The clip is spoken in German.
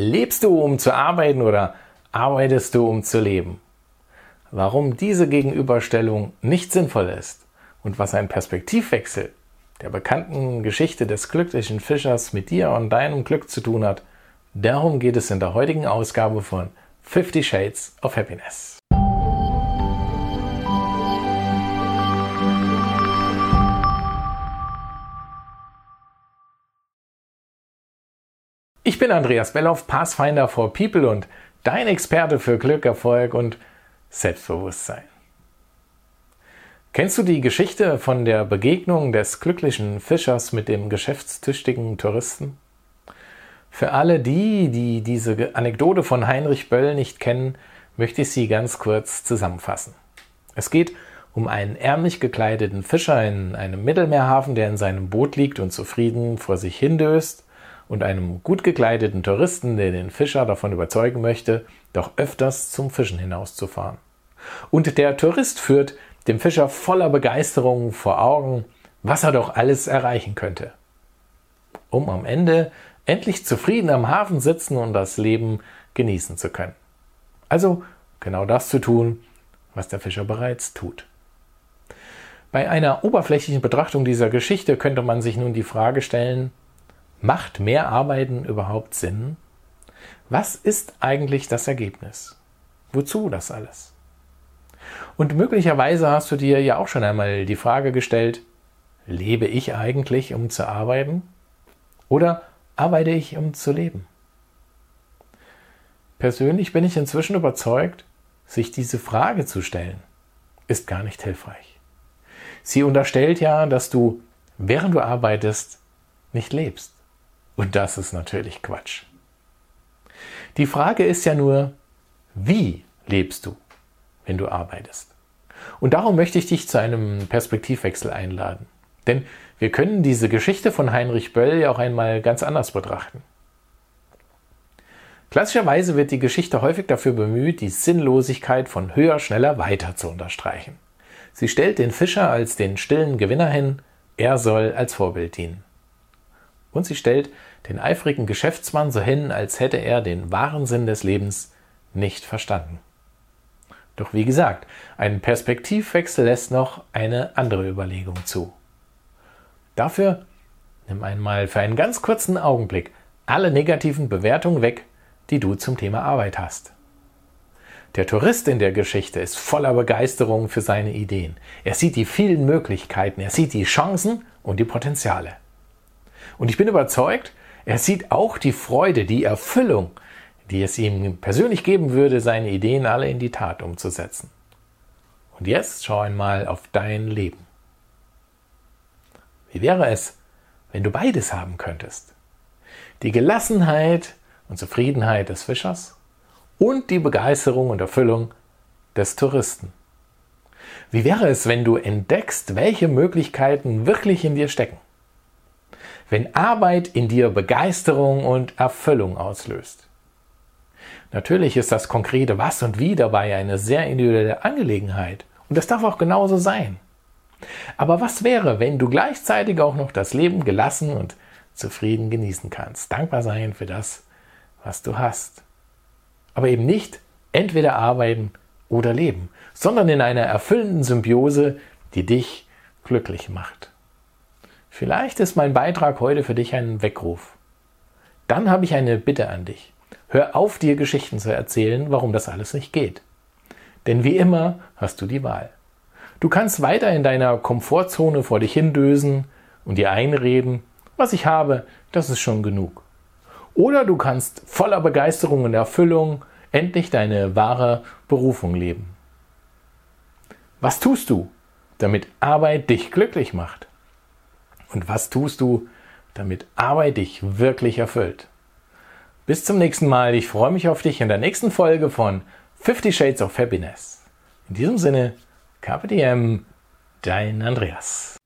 Lebst du, um zu arbeiten oder arbeitest du, um zu leben? Warum diese Gegenüberstellung nicht sinnvoll ist und was ein Perspektivwechsel der bekannten Geschichte des glücklichen Fischers mit dir und deinem Glück zu tun hat, darum geht es in der heutigen Ausgabe von 50 Shades of Happiness. Ich bin Andreas Belloff, Pathfinder for People und dein Experte für Glück, Erfolg und Selbstbewusstsein. Kennst du die Geschichte von der Begegnung des glücklichen Fischers mit dem geschäftstüchtigen Touristen? Für alle die, die diese Anekdote von Heinrich Böll nicht kennen, möchte ich sie ganz kurz zusammenfassen. Es geht um einen ärmlich gekleideten Fischer in einem Mittelmeerhafen, der in seinem Boot liegt und zufrieden vor sich hindöst und einem gut gekleideten Touristen, der den Fischer davon überzeugen möchte, doch öfters zum Fischen hinauszufahren. Und der Tourist führt dem Fischer voller Begeisterung vor Augen, was er doch alles erreichen könnte. Um am Ende endlich zufrieden am Hafen sitzen und das Leben genießen zu können. Also genau das zu tun, was der Fischer bereits tut. Bei einer oberflächlichen Betrachtung dieser Geschichte könnte man sich nun die Frage stellen, Macht mehr Arbeiten überhaupt Sinn? Was ist eigentlich das Ergebnis? Wozu das alles? Und möglicherweise hast du dir ja auch schon einmal die Frage gestellt, lebe ich eigentlich, um zu arbeiten? Oder arbeite ich, um zu leben? Persönlich bin ich inzwischen überzeugt, sich diese Frage zu stellen, ist gar nicht hilfreich. Sie unterstellt ja, dass du, während du arbeitest, nicht lebst. Und das ist natürlich Quatsch. Die Frage ist ja nur, wie lebst du, wenn du arbeitest? Und darum möchte ich dich zu einem Perspektivwechsel einladen. Denn wir können diese Geschichte von Heinrich Böll ja auch einmal ganz anders betrachten. Klassischerweise wird die Geschichte häufig dafür bemüht, die Sinnlosigkeit von höher, schneller, weiter zu unterstreichen. Sie stellt den Fischer als den stillen Gewinner hin, er soll als Vorbild dienen. Und sie stellt den eifrigen Geschäftsmann so hin, als hätte er den wahren Sinn des Lebens nicht verstanden. Doch wie gesagt, ein Perspektivwechsel lässt noch eine andere Überlegung zu. Dafür nimm einmal für einen ganz kurzen Augenblick alle negativen Bewertungen weg, die du zum Thema Arbeit hast. Der Tourist in der Geschichte ist voller Begeisterung für seine Ideen. Er sieht die vielen Möglichkeiten, er sieht die Chancen und die Potenziale. Und ich bin überzeugt, er sieht auch die Freude, die Erfüllung, die es ihm persönlich geben würde, seine Ideen alle in die Tat umzusetzen. Und jetzt schau einmal auf dein Leben. Wie wäre es, wenn du beides haben könntest? Die Gelassenheit und Zufriedenheit des Fischers und die Begeisterung und Erfüllung des Touristen. Wie wäre es, wenn du entdeckst, welche Möglichkeiten wirklich in dir stecken? Wenn Arbeit in dir Begeisterung und Erfüllung auslöst. Natürlich ist das konkrete Was und Wie dabei eine sehr individuelle Angelegenheit und das darf auch genauso sein. Aber was wäre, wenn du gleichzeitig auch noch das Leben gelassen und zufrieden genießen kannst, dankbar sein für das, was du hast. Aber eben nicht entweder arbeiten oder leben, sondern in einer erfüllenden Symbiose, die dich glücklich macht. Vielleicht ist mein Beitrag heute für dich ein Weckruf. Dann habe ich eine Bitte an dich. Hör auf, dir Geschichten zu erzählen, warum das alles nicht geht. Denn wie immer hast du die Wahl. Du kannst weiter in deiner Komfortzone vor dich hindösen und dir einreden, was ich habe, das ist schon genug. Oder du kannst voller Begeisterung und Erfüllung endlich deine wahre Berufung leben. Was tust du, damit Arbeit dich glücklich macht? Und was tust du, damit Arbeit dich wirklich erfüllt? Bis zum nächsten Mal. Ich freue mich auf dich in der nächsten Folge von 50 Shades of Happiness. In diesem Sinne, KPDM, dein Andreas.